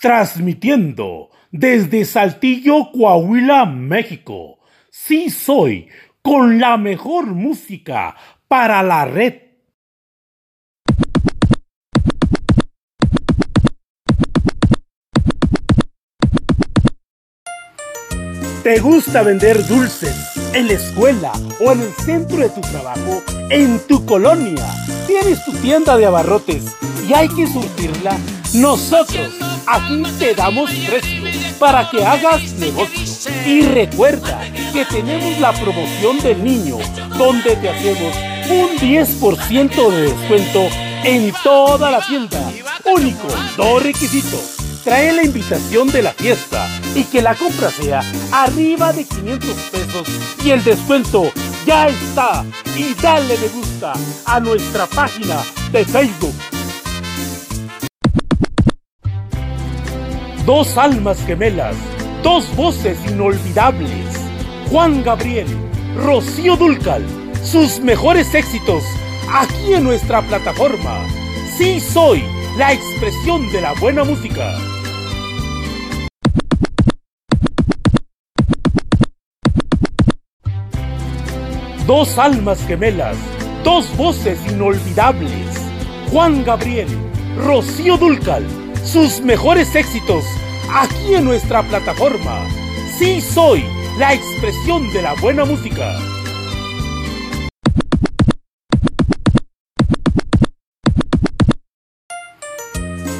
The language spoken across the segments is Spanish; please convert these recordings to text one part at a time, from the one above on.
Transmitiendo desde Saltillo, Coahuila, México. Sí soy con la mejor música para la red. ¿Te gusta vender dulces en la escuela o en el centro de tu trabajo, en tu colonia? Tienes tu tienda de abarrotes y hay que surtirla. Nosotros aquí te damos precio para que hagas negocio. Y recuerda que tenemos la promoción del niño, donde te hacemos un 10% de descuento en toda la tienda. Único, dos requisitos trae la invitación de la fiesta y que la compra sea arriba de 500 pesos y el descuento ya está. Y dale me gusta a nuestra página de Facebook. Dos almas gemelas, dos voces inolvidables. Juan Gabriel, Rocío Dulcal, sus mejores éxitos aquí en nuestra plataforma. Sí soy la expresión de la buena música. Dos almas gemelas, dos voces inolvidables. Juan Gabriel, Rocío Dulcal, sus mejores éxitos aquí en nuestra plataforma. Sí soy la expresión de la buena música.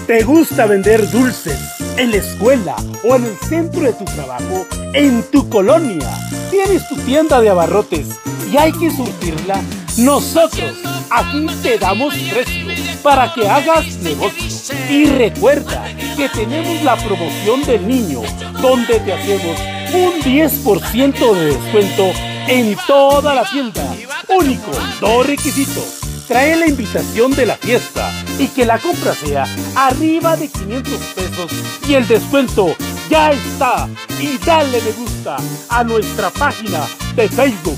¿Te gusta vender dulces en la escuela o en el centro de tu trabajo, en tu colonia? ¿Tienes tu tienda de abarrotes y hay que surtirla? Nosotros aquí te damos precio para que hagas negocio. Y recuerda que tenemos la promoción del niño, donde te hacemos un 10% de descuento en toda la tienda. Único, dos requisitos trae la invitación de la fiesta y que la compra sea arriba de 500 pesos y el descuento ya está. Y dale me gusta a nuestra página de Facebook.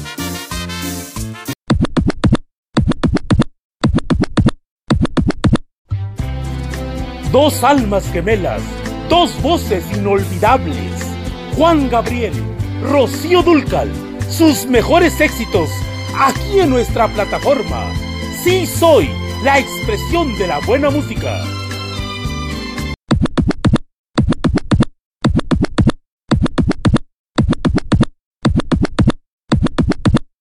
Dos almas gemelas, dos voces inolvidables. Juan Gabriel, Rocío Dulcal, sus mejores éxitos aquí en nuestra plataforma Sí soy la expresión de la buena música.